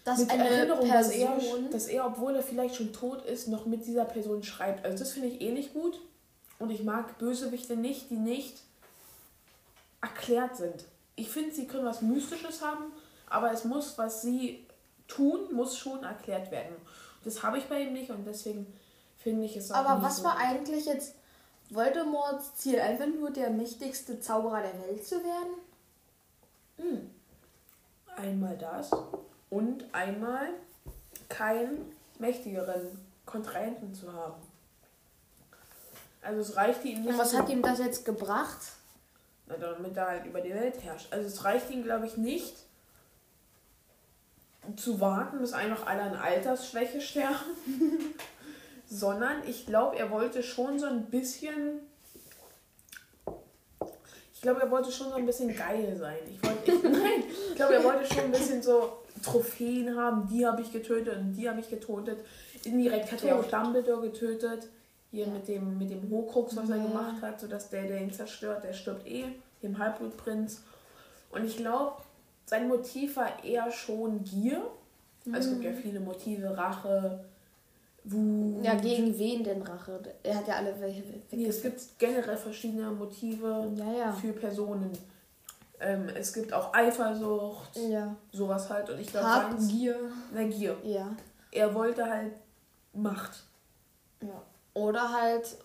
dass mit eine Erinnerung, dass er, Person. dass er, obwohl er vielleicht schon tot ist, noch mit dieser Person schreibt. Also das finde ich eh nicht gut. Und ich mag Bösewichte nicht, die nicht erklärt sind. Ich finde, sie können was Mystisches haben, aber es muss, was sie tun, muss schon erklärt werden. Das habe ich bei ihm nicht und deswegen finde ich es auch Aber was so war eigentlich jetzt Voldemorts Ziel? Einfach nur der mächtigste Zauberer der Welt zu werden? Hm. Einmal das und einmal keinen mächtigeren Kontrahenten zu haben. Also es reichte ihm nicht, Und was hat ihm das jetzt gebracht? na, damit er halt über die Welt herrscht. Also es reicht ihm, glaube ich, nicht zu warten, bis einfach alle an Altersschwäche sterben, sondern ich glaube, er wollte schon so ein bisschen ich glaube, er wollte schon so ein bisschen geil sein. Ich, wollte, ich, nein, ich glaube, er wollte schon ein bisschen so Trophäen haben. Die habe ich getötet und die habe ich getötet. Indirekt hat er auch Dumbledore getötet. Hier mit dem, mit dem Horcrux, was er Ja. gemacht hat, sodass der, der ihn zerstört, der stirbt eh, dem Halbblutprinz. Und ich glaube, sein Motiv war eher schon Gier. Also es gibt ja viele Motive, Rache, Wut. Ja, gegen wen denn Rache? Er hat ja alle welche Nee, es gibt generell verschiedene Motive Ja, ja. für Personen. Ähm, es gibt auch Eifersucht, Ja. sowas halt. Und ich glaube, Habgier. na Gier. Ja. Er wollte halt Macht. ja. Oder halt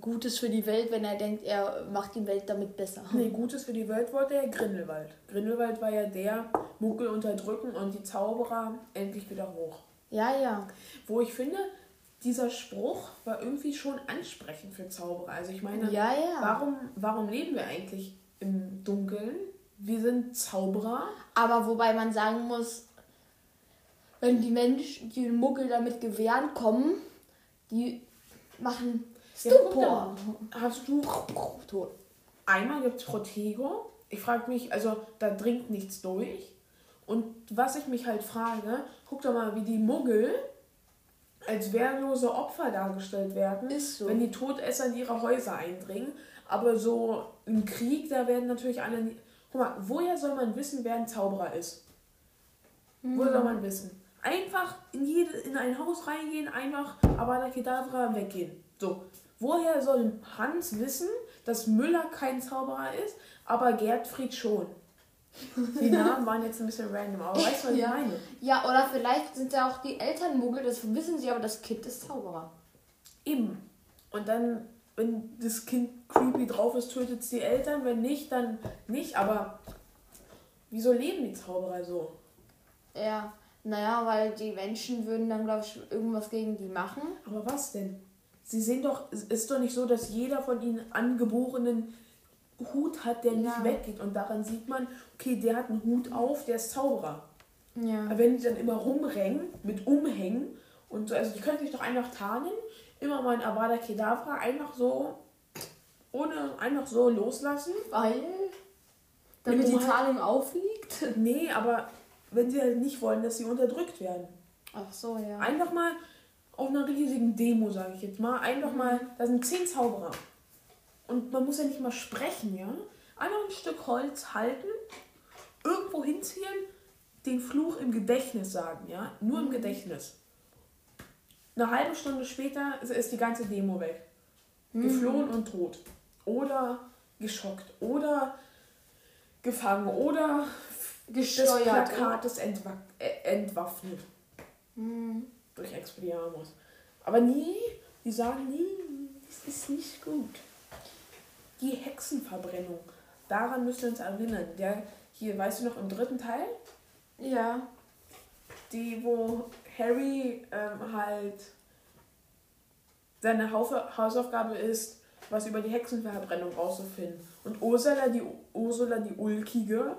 Gutes für die Welt, wenn er denkt, er macht die Welt damit besser. Nee, Gutes für die Welt wollte er Grindelwald. Grindelwald war ja der Muggel unterdrücken und die Zauberer endlich wieder hoch. Ja, ja. Wo ich finde, dieser Spruch war irgendwie schon ansprechend für Zauberer. Also ich meine, Ja, ja. warum, warum leben wir eigentlich im Dunkeln? Wir sind Zauberer. Aber wobei man sagen muss, wenn die Menschen, die Muggel damit Gewehren kommen, die machen Ja, Stupor. mal. Hast du Tot. Einmal gibt es Protego. Ich frage mich, also da dringt nichts durch. Und was ich mich halt frage, guck doch mal, wie die Muggel als wehrlose Opfer dargestellt werden, so. wenn die Todesser in ihre Häuser eindringen. Aber so im Krieg, da werden natürlich alle. Guck mal, woher soll man wissen, wer ein Zauberer ist? Woher soll man wissen? Einfach in, jede, in ein Haus reingehen, einfach Avada Kedavra weggehen. So. Woher soll Hans wissen, dass Müller kein Zauberer ist, aber Gertfried schon? Die Namen waren jetzt ein bisschen random, aber weißt du, was ich Ja. meine? Ja, oder vielleicht sind ja auch die Eltern Muggel, das wissen sie, aber das Kind ist Zauberer. Eben. Und dann, wenn das Kind creepy drauf ist, tötet es die Eltern. Wenn nicht, dann nicht. Aber wieso leben die Zauberer so? Ja, naja, weil die Menschen würden dann, glaube ich, irgendwas gegen die machen. Aber was denn? Sie sehen doch, es ist doch nicht so, dass jeder von ihnen angeborenen Hut hat, der nicht Ja. weggeht. Und daran sieht man, okay, der hat einen Hut auf, der ist Zauberer. Ja. Aber wenn die dann immer rumrennen, mit Umhängen und so, also die können sich doch einfach tarnen, immer mal ein Avada Kedavra einfach so, ohne einfach so loslassen. Weil? Damit Mit die Tarnung aufliegt? Nee, aber wenn sie halt nicht wollen, dass sie unterdrückt werden. Ach so, ja. Einfach mal auf einer riesigen Demo, sage ich jetzt mal, einfach mal, da sind zehn Zauberer. Und man muss ja nicht mal sprechen, ja? Einfach ein Stück Holz halten, irgendwo hinziehen, den Fluch im Gedächtnis sagen, ja? Nur im Gedächtnis. Eine halbe Stunde später ist- die ganze Demo weg. Geflohen und tot. Oder geschockt. Oder gefangen. Oder das Gesteuert. Plakat ist entwa äh, entwaffnet. Hm. Durch Expelliarmus. Aber nie, die sagen nie, das ist nicht gut. Die Hexenverbrennung. Daran müssen wir uns erinnern. Der hier, weißt du noch, im dritten Teil, Ja. die, wo Harry ähm, halt seine Hausaufgabe ist, was über die Hexenverbrennung rauszufinden. Und Ursula, die Ursula, die Ulkige,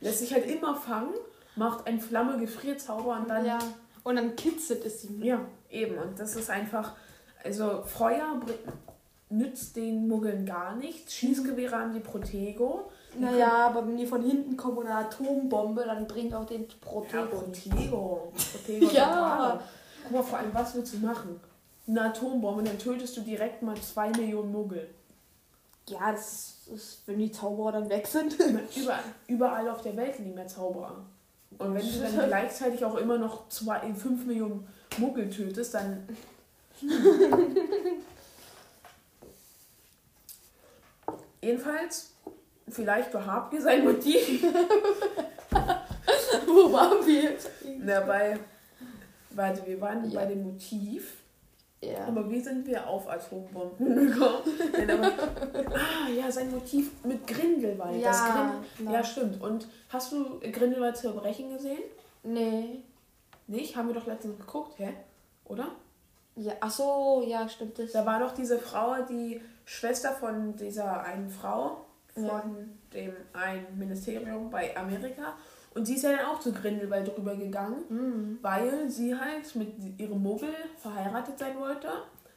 lässt sich halt immer fangen, macht einen Flamme-Gefrierzauber und dann ja. Und dann kitzelt es sie. Ja, eben. Und das ist einfach, also Feuer nützt den Muggeln gar nichts. Schießgewehre haben die Protego. Naja, aber wenn die von hinten kommen oder eine Atombombe, dann bringt auch den können- Ja, Protego. Protego. Ja. Guck mal, vor allem, was willst du machen? Eine Atombombe, dann tötest du direkt mal zwei Millionen Muggel. Ja, das ist, wenn die Zauberer dann weg sind. Überall, überall auf der Welt liegen mehr Zauberer. Und wenn du dann gleichzeitig auch immer noch zwei, fünf Millionen Muggel tötest, dann. Jedenfalls, vielleicht war Habgier sein Motiv. Wo waren wir? Na, bei, warte, wir waren Ja. bei dem Motiv. Ja. Aber wie sind wir auf Atombomben gekommen? Aber, ah, ja, sein Motiv mit Grindelwald. das Ja, Grind genau. ja, stimmt. Und hast du Grindelwald zu gesehen? Nee. Nicht? Haben wir doch letztens geguckt, hä? Oder? Ja, ach so, ja, stimmt das. Da war doch diese Frau, die Schwester von dieser einen Frau von dem einen Ministerium bei Amerika. Und sie ist ja dann auch zu Grindelwald drüber gegangen, Mhm. weil sie halt mit ihrem Muggel verheiratet sein wollte.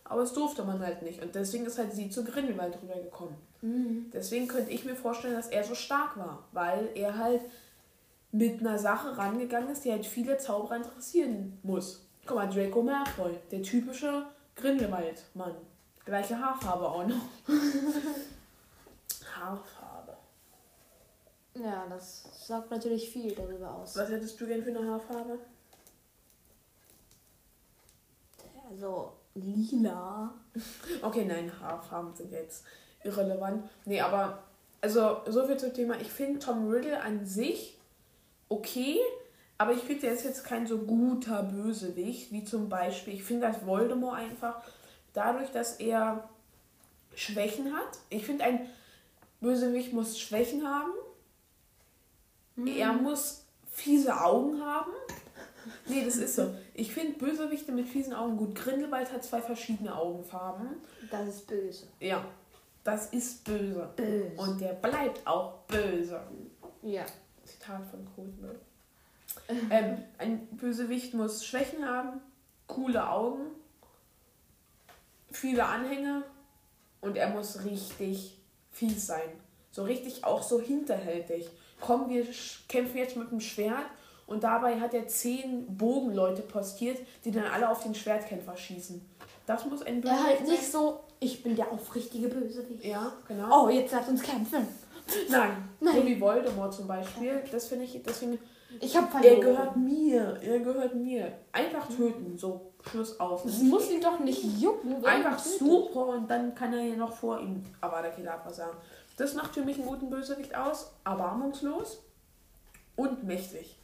Aber es durfte man halt nicht. Und deswegen ist halt sie zu Grindelwald drüber gekommen. Mhm. Deswegen könnte ich mir vorstellen, dass er so stark war. Weil er halt mit einer Sache rangegangen ist, die halt viele Zauberer interessieren muss. Guck mal, Draco Malfoy, der typische Grindelwald-Mann. Gleiche Haarfarbe auch noch. Haarfarbe. Ja, das sagt natürlich viel darüber aus. Was hättest du denn für eine Haarfarbe? Also, lila. Okay, nein, Haarfarben sind jetzt irrelevant. Nee, aber also so viel zum Thema. Ich finde Tom Riddle an sich okay, aber ich finde, der ist jetzt kein so guter Bösewicht, wie zum Beispiel, ich finde das Voldemort einfach dadurch, dass er Schwächen hat. Ich finde, ein Bösewicht muss Schwächen haben. Er muss fiese Augen haben. Nee, das ist so. Ich finde Bösewichte mit fiesen Augen gut. Grindelwald hat zwei verschiedene Augenfarben. Das ist böse. Ja, das ist böse. Böse. Und der bleibt auch böse. Ja. Zitat von Kronberg. ähm, ein Bösewicht muss Schwächen haben, coole Augen, viele Anhänger und er muss richtig fies sein. So richtig auch so hinterhältig. Komm, wir kämpfen jetzt mit dem Schwert und dabei hat er zehn Bogenleute postiert, die dann alle auf den Schwertkämpfer schießen. Das muss ein Er halt sein. nicht so, ich bin der aufrichtige Bösewicht. Ja, genau. Oh, jetzt lasst uns kämpfen. Nein. Nein. So wie Voldemort zum Beispiel. Das finde ich, deswegen, Ich hab er verloren. gehört mir. Er gehört mir. Einfach töten. So, Schluss aus. Es muss ihn doch nicht jucken. Einfach er super und dann kann er hier noch vor ihm Avada Kedavra sagen. Das macht für mich einen guten Bösewicht aus. Erbarmungslos und mächtig.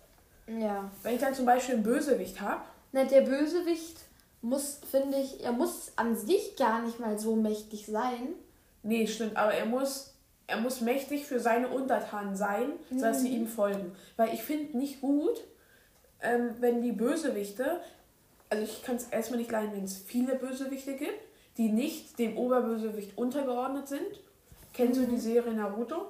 Ja. Wenn ich dann zum Beispiel einen Bösewicht habe, Na, der Bösewicht muss, finde ich, er muss an sich gar nicht mal so mächtig sein. nee, stimmt, aber er muss, er muss mächtig für seine Untertanen sein, sodass sie ihm folgen. Weil ich finde nicht gut, ähm, wenn die Bösewichte, also ich kann es erstmal nicht leiden, wenn es viele Bösewichte gibt, die nicht dem Oberbösewicht untergeordnet sind. Kennst du die Serie Naruto?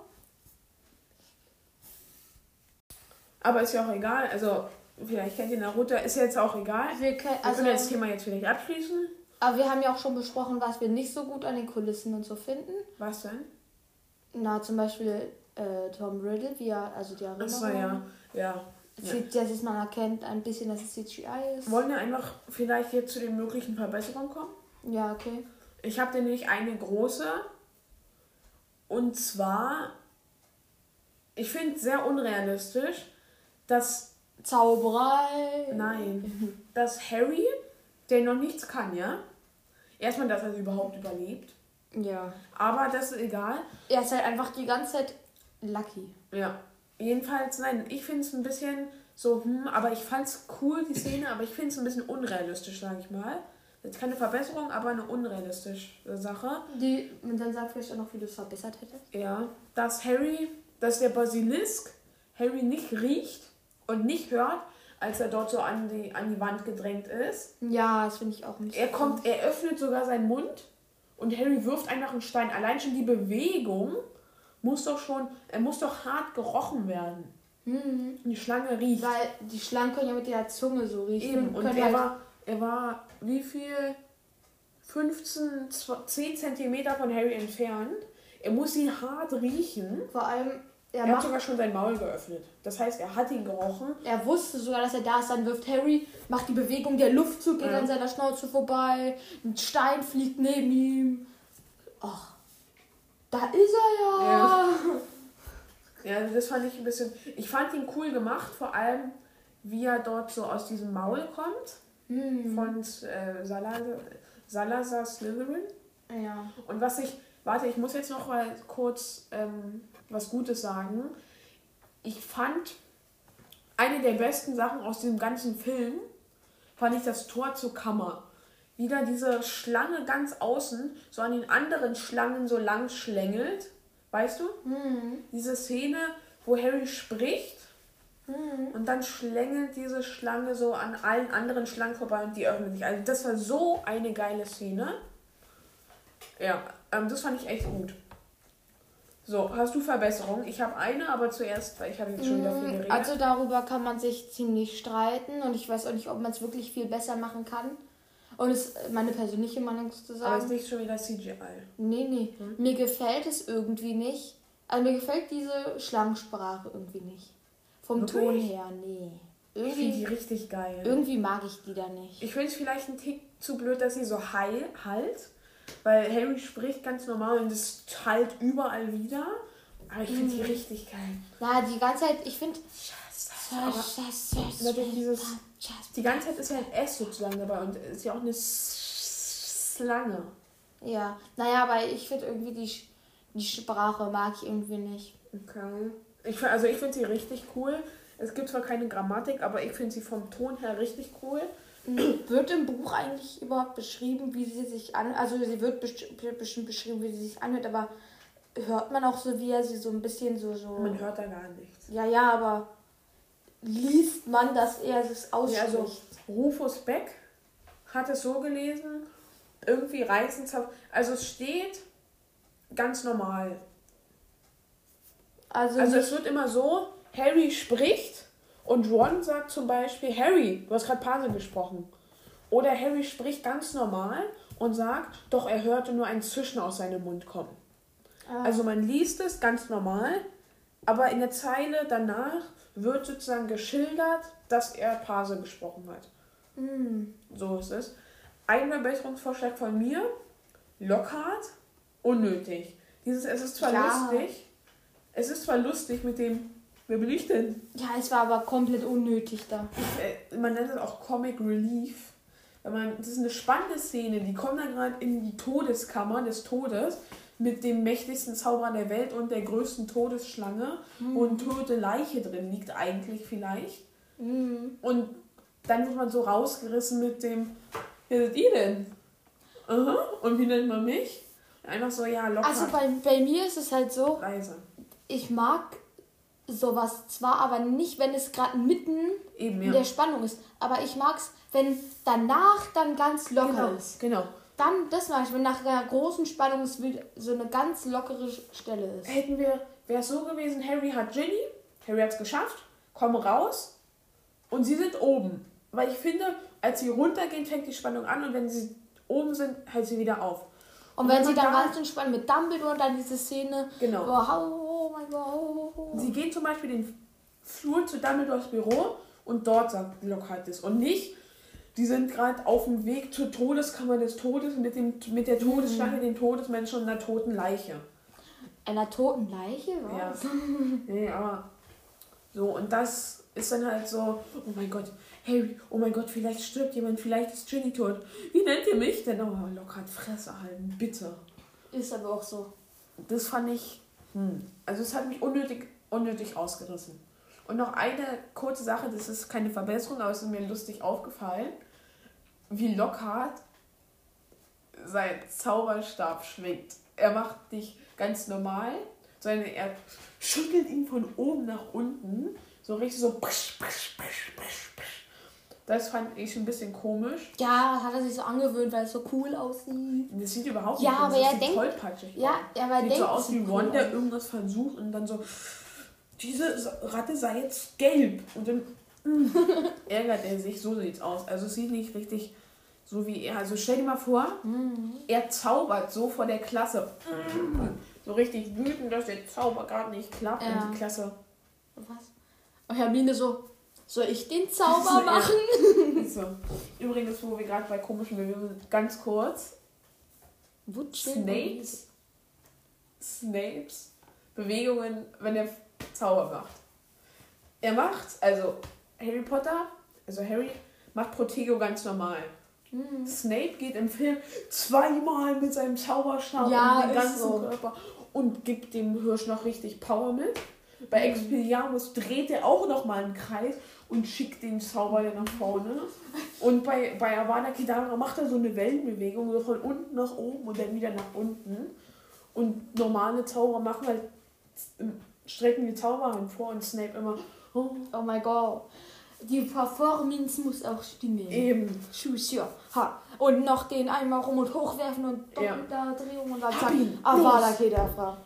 Aber ist ja auch egal, also vielleicht kennt ihr Naruto, ist jetzt auch egal. Wir können, Wir können das also, Thema jetzt vielleicht abschließen. aber wir haben ja auch schon besprochen, was wir nicht so gut an den Kulissen und so finden. Was denn? Na, zum Beispiel äh, Tom Riddle, wie er, also die Erinnerung. Achso, ja. Ja. Sieht, dass es man erkennt ein bisschen, dass es CGI ist. Wollen wir einfach vielleicht jetzt zu den möglichen Verbesserungen kommen? Ja, okay. Ich habe nämlich eine große. Und zwar, ich finde sehr unrealistisch, dass, Zauberei. nein, dass Harry, der noch nichts kann, ja? Erstmal, dass er überhaupt überlebt. Ja. Aber das ist egal. Er ist halt einfach die ganze Zeit lucky. Ja. Jedenfalls, nein, ich finde es ein bisschen so, hm, aber ich fand es cool, die Szene, aber ich finde es ein bisschen unrealistisch, sage ich mal. Jetzt keine Verbesserung, aber eine unrealistische Sache. Die, und dann sagt vielleicht auch noch, wie du es verbessert hättest. Ja, dass Harry, dass der Basilisk Harry nicht riecht und nicht hört, als er dort so an die, an die Wand gedrängt ist. Ja, das finde ich auch nicht Er kommt, er öffnet sogar seinen Mund und Harry wirft einfach einen Stein. Allein schon die Bewegung muss doch schon, er muss doch hart gerochen werden. Mhm. Die Schlange riecht. Weil die Schlangen können ja mit der Zunge so riechen. Eben. Und können er halt- war, er war wie viel? 15, 10 Zentimeter von Harry entfernt. Er muss sie hart riechen. Vor allem, er, Er hat sogar schon sein Maul geöffnet. Das heißt, er hat ihn gerochen. er wusste sogar, dass er da ist. Dann wirft Harry, macht die Bewegung, der Luftzug geht Ja. an seiner Schnauze vorbei. Ein Stein fliegt neben ihm. Ach, da ist er ja. Ja. Ja, das fand ich ein bisschen. Ich fand ihn cool gemacht, vor allem wie er dort so aus diesem Maul kommt Hm. von äh, Salazar, Salazar Slytherin. Ja. Und was ich. Warte, ich muss jetzt noch mal kurz ähm, was Gutes sagen. Ich fand eine der besten Sachen aus diesem ganzen Film fand ich das Tor zur Kammer. Wieder diese Schlange ganz außen, so an den anderen Schlangen so lang schlängelt. Weißt du? Diese Szene, wo Harry spricht und dann schlängelt diese Schlange so an allen anderen Schlangen vorbei und die öffnet sich. Also das war so eine geile Szene. Ja, ähm, das fand ich echt gut. So, hast du Verbesserungen? Ich habe eine, aber zuerst, weil ich habe jetzt schon wieder viel geredet. Also darüber kann man sich ziemlich streiten und ich weiß auch nicht, ob man es wirklich viel besser machen kann. Und es ist meine persönliche Meinung aber es ist nicht schon wieder CGI. Nee, nee. Mir gefällt es irgendwie nicht. Also mir gefällt diese Schlangensprache irgendwie nicht. Vom Wirklich? Ton her, nee. Ich finde die Irgendwie, richtig geil. irgendwie mag ich die da nicht. Ich finde es vielleicht ein Tick zu blöd, dass sie so heil halt, weil Harry spricht ganz normal und es halt überall wieder. Aber ich finde die richtig geil. Na, die ganze Zeit, ich finde. Die ganze Zeit ist ja ein S sozusagen dabei und ist ja auch eine Slange. Ja, naja, aber ich finde irgendwie die, die Sprache mag ich irgendwie nicht. Okay. Ich, find- also ich finde sie richtig cool. Es gibt zwar keine Grammatik, aber ich finde sie vom Ton her richtig cool. Wird im Buch eigentlich überhaupt beschrieben, wie sie sich an. Also sie wird besti- bestimmt beschrieben, wie sie sich anhört, aber hört man auch so, wie er sie so ein bisschen so. so Man hört da gar nichts. ja, ja, aber liest man, dass er es Ja, ausspricht? also Rufus Beck hat es so gelesen, irgendwie reißend. Also es steht ganz normal. also, Also es wird immer so, Harry spricht und Ron sagt zum Beispiel, Harry, du hast gerade Pase gesprochen. Oder Harry spricht ganz normal und sagt, doch er hörte nur ein Zischen aus seinem Mund kommen. Ah. Also man liest es ganz normal, aber in der Zeile danach wird sozusagen geschildert, dass er Pase gesprochen hat. hm, So ist es. Ein Verbesserungsvorschlag von mir, Lockhart, unnötig. Dieses, es ist zwar Ja. lustig, es ist zwar lustig mit dem, wer bin ich denn? ja, es war aber komplett unnötig da. Äh, man nennt es auch Comic Relief. Man, das ist eine spannende Szene, die kommen dann gerade in die Todeskammer des Todes mit dem mächtigsten Zauberer der Welt und der größten Todesschlange und tote Leiche drin liegt eigentlich vielleicht. Hm. Und dann wird man so rausgerissen mit dem, wer seid ihr denn? Aha, und wie nennt man mich? Einfach so, ja, locker, Also bei, bei mir ist es halt so, leise. ich mag sowas zwar, aber nicht, wenn es gerade mitten Eben, in ja. der Spannung ist. Aber ich mag es, wenn danach dann ganz locker Genau, ist. genau. Dann, das mag ich, wenn nach einer großen Spannung es so eine ganz lockere Stelle ist. Hätten wir, wäre es so gewesen, Harry hat Ginny, Harry hat es geschafft, kommen raus und sie sind oben. Weil ich finde, als sie runtergehen, fängt die Spannung an und wenn sie oben sind, hält sie wieder auf. Und wenn wenn sie dann da- ganz entspannt mit Dumbledore und dann diese Szene, Genau. wow, Sie gehen zum Beispiel den Flur zu Dumbledores Büro und dort sagt Lockhart es. Und nicht, die sind gerade auf dem Weg zur Todeskammer des Todes mit, dem, mit der Todesschlange, den Todesmenschen und einer toten Leiche. Einer toten Leiche? Ja. Was? Nee, aber so, und das ist dann halt so, oh mein Gott, Harry, oh mein Gott, vielleicht stirbt jemand, vielleicht ist Ginny tot. Wie nennt ihr mich denn? Oh, Lockhart, Fresse halten, bitte. Ist aber auch so. Das fand ich, hm. also es hat mich unnötig, unnötig ausgerissen. Und noch eine kurze Sache, das ist keine Verbesserung, aber es ist mir lustig aufgefallen, wie Lockhart seinen Zauberstab schwingt. Er macht dich ganz normal, sondern er schüttelt ihn von oben nach unten, so richtig so. Pisch, pisch, pisch, pisch, pisch. Das fand ich ein bisschen komisch. Ja, hat er sich so angewöhnt, weil es so cool aussieht. Das sieht überhaupt Ja, nicht aber er denkt- tollpatschig Ja, aus. ja, aber er Sieht denkt, so aus wie cool der aus. irgendwas versucht und dann so, diese Ratte sei jetzt gelb. Und dann mm, ärgert er sich, so sieht's aus. Also es sieht nicht richtig so wie er. Also stell dir mal vor, Mhm. er zaubert so vor der Klasse. Mm, So richtig wütend, dass der Zauber gerade nicht klappt Ja. und die Klasse. Was? Und Hermine so, soll ich den Zauber machen? So. Übrigens, wo wir gerade bei komischen Bewegungen sind, ganz kurz. Snapes, Snapes Bewegungen, wenn er Zauber macht. Er macht, also Harry Potter, also Harry macht Protego ganz normal. Mhm. Snape geht im Film zweimal mit seinem Zauberstab Ja, um den ganzen so. Körper und gibt dem Hirsch noch richtig Power mit. Bei Expelliarmus dreht er auch nochmal einen Kreis und schickt den Zauber nach vorne. Und bei, bei Avada Kedavra macht er so eine Wellenbewegung, so von unten nach oben und dann wieder nach unten. Und normale Zauber machen halt, strecken die Zauberhand vor und Snape immer, oh, Oh mein Gott. Die Performance muss auch stimmen. eben. Ja. Ha. Und noch den einmal rum und hochwerfen und Ja. doppelter Drehung und dann zack. Avada. Kedavra.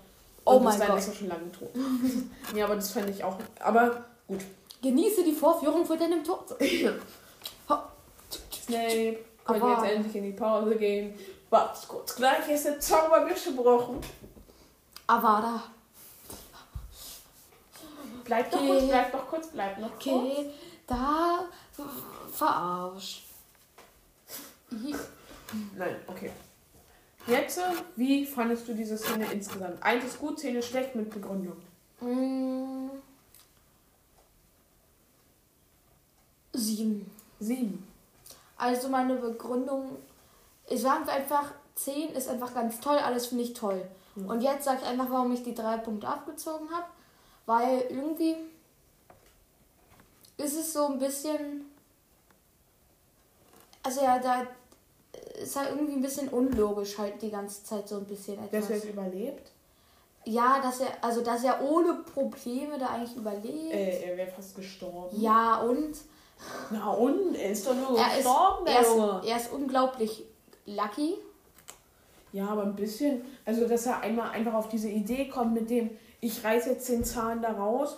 Oh Und mein Gott. ist schon lange tot. ja, aber das fand ich auch. Aber gut. Genieße die Vorführung vor deinem Tod. Snape kann Aber- jetzt endlich in die Pause gehen. Warte kurz, gleich ist der Zauber gesprochen. Avada. Bleib doch Okay. kurz, bleib doch kurz, bleib noch kurz. Okay, da verarscht. Nein, okay. Jetzt, wie fandest du diese Szene insgesamt? Eins ist gut, Szene schlecht mit Begründung. Mm. Sieben. Sieben. Also meine Begründung, ich sage einfach, 10 ist einfach ganz toll, alles finde ich toll. Ja. Und jetzt sage ich einfach, warum ich die drei Punkte abgezogen habe. Weil irgendwie ist es so ein bisschen. Also ja, da ist halt irgendwie ein bisschen unlogisch halt die ganze Zeit so ein bisschen etwas. Dass er es überlebt? Ja, dass er, also dass er ohne Probleme da eigentlich überlebt. Äh, er wäre fast gestorben. Ja, und Na und? Er ist doch nur er ist, gestorben, der er, Junge. ist, er ist unglaublich lucky. Ja, aber ein bisschen. Also, dass er einmal einfach auf diese Idee kommt mit dem, ich reiß jetzt den Zahn da raus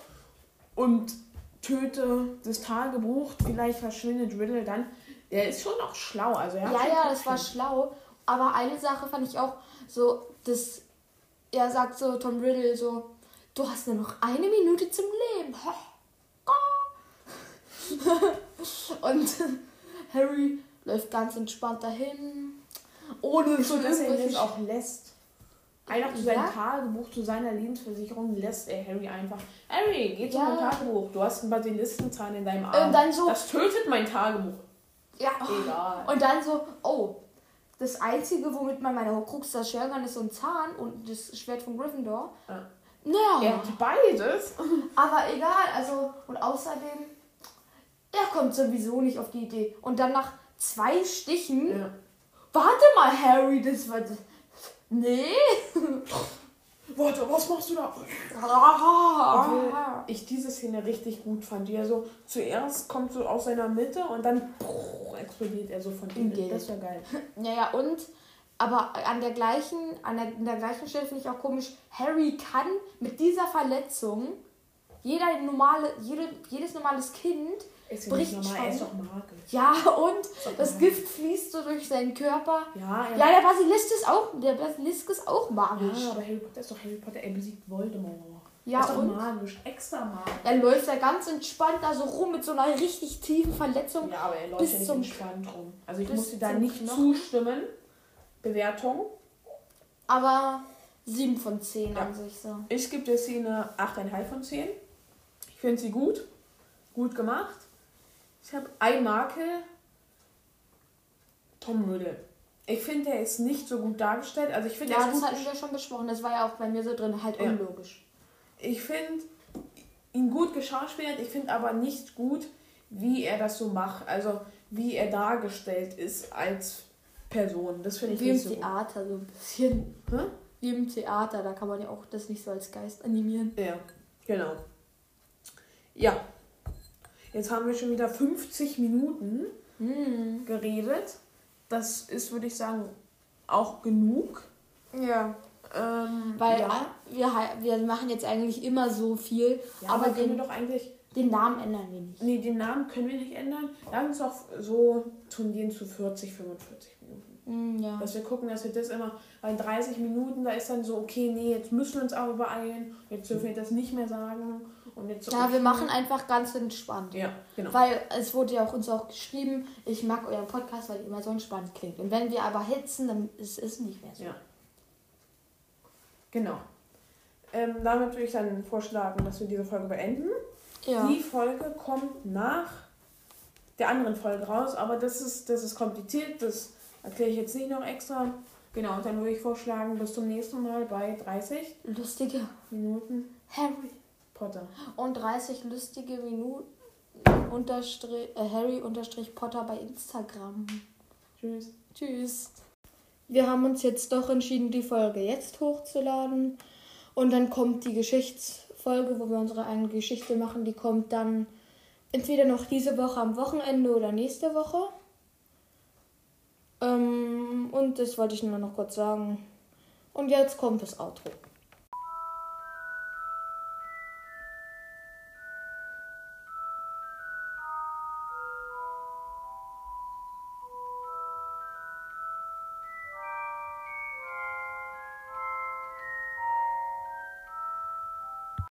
und töte das Tagebuch, vielleicht verschwindet Riddle dann. Der ist schon auch schlau. Also er Ja, schon ja, das war schlau. Aber eine Sache fand ich auch so, dass er sagt so, Tom Riddle so, du hast nur noch eine Minute zum Leben. Und Harry läuft ganz entspannt dahin. Ohne so, dass er ihn jetzt auch lässt. Einfach zu seinem Ja. Tagebuch, zu seiner Lebensversicherung lässt er Harry einfach. Harry, geh zu Ja. meinem Tagebuch. Du hast einen Basilistenzahn in deinem Arm. Und dann so- Das tötet mein Tagebuch. Ja. Egal. Und dann so, oh, das Einzige, womit man meine Horcrux zerstören kann, ist so ein Zahn und das Schwert von Gryffindor. Ja. Ja. Er hat beides. Aber egal, also, und außerdem, er kommt sowieso nicht auf die Idee. Und dann nach zwei Stichen, Ja. warte mal, Harry, das war. das- Nee. Warte, was machst du da? Obwohl ich diese Szene richtig gut fand. Wie er so zuerst kommt so aus seiner Mitte und dann explodiert er so von innen. Das wäre geil. Naja, und, aber an der gleichen, an der, an der gleichen Stelle finde ich auch komisch, Harry kann mit dieser Verletzung, jeder normale, jede, jedes normales Kind, Ist ja Bricht normal, er ist doch magisch. ja, und das normal. Gift fließt so durch seinen Körper. Ja, er, Ja, der Basilisk ist auch, der Basilisk ist auch magisch. ja, aber Harry Potter ist doch Harry Potter. Er besiegt Voldemort. Ja, ist und? magisch. Extra magisch. Er läuft da ganz entspannt da so rum mit so einer richtig tiefen Verletzung. Ja, aber er läuft Bis ja nicht zum- entspannt rum. Also ich musste da nicht Knochen. zustimmen. Bewertung. Aber 7 von 10 Ja. an sich so. Ich gebe der Szene 8,5 von 10. Ich finde sie gut. Gut gemacht. Ich habe ein Makel. Tom Riddle. Ich finde, er ist nicht so gut dargestellt. Also ich finde, Ja, das gut hatten wir schon besprochen. Das war ja auch bei mir so drin, halt Ja. unlogisch. Ich finde ihn gut geschauspielert, ich finde aber nicht gut, wie er das so macht. Also wie er dargestellt ist als Person. Das finde ich Wie im nicht so gut. Theater so ein bisschen. Hä? Wie im Theater, da kann man ja auch das nicht so als Geist animieren. Ja, genau. Ja. Jetzt haben wir schon wieder 50 Minuten Hm. geredet. Das ist, würde ich sagen, auch genug. Ja. Ähm, Weil ja, wir, wir machen jetzt eigentlich immer so viel, ja, aber aber können den, wir doch eigentlich den Namen ändern wir nicht. Nee, den Namen können wir nicht ändern. Lass uns doch so turnieren zu 40, 45 Minuten. Hm, ja. Dass wir gucken, dass wir das immer, weil 30 Minuten, da ist dann so, okay, nee, jetzt müssen wir uns aber beeilen, jetzt dürfen wir das nicht mehr sagen. Und jetzt so, Ja, wir machen einfach ganz entspannt. Ja, genau. Weil es wurde ja auch uns auch geschrieben, ich mag euren Podcast, weil ihr immer so entspannt klingt. Und wenn wir aber hitzen, dann ist es nicht mehr so. Ja. Genau. Ähm, damit würde ich dann vorschlagen, dass wir diese Folge beenden. Ja. Die Folge kommt nach der anderen Folge raus, aber das ist, das ist kompliziert, das erkläre ich jetzt nicht noch extra. Genau, und dann würde ich vorschlagen, bis zum nächsten Mal bei 30 Lustige Minuten Harry Potter. Und 30 lustige Minuten unterstrich, äh, Harry unterstrich Potter bei Instagram. Tschüss. Tschüss. Wir haben uns jetzt doch entschieden, die Folge jetzt hochzuladen. Und dann kommt die Geschichtsfolge, wo wir unsere eigene Geschichte machen. Die kommt dann entweder noch diese Woche am Wochenende oder nächste Woche. Ähm, und das wollte ich nur noch kurz sagen. Und jetzt kommt das Outro.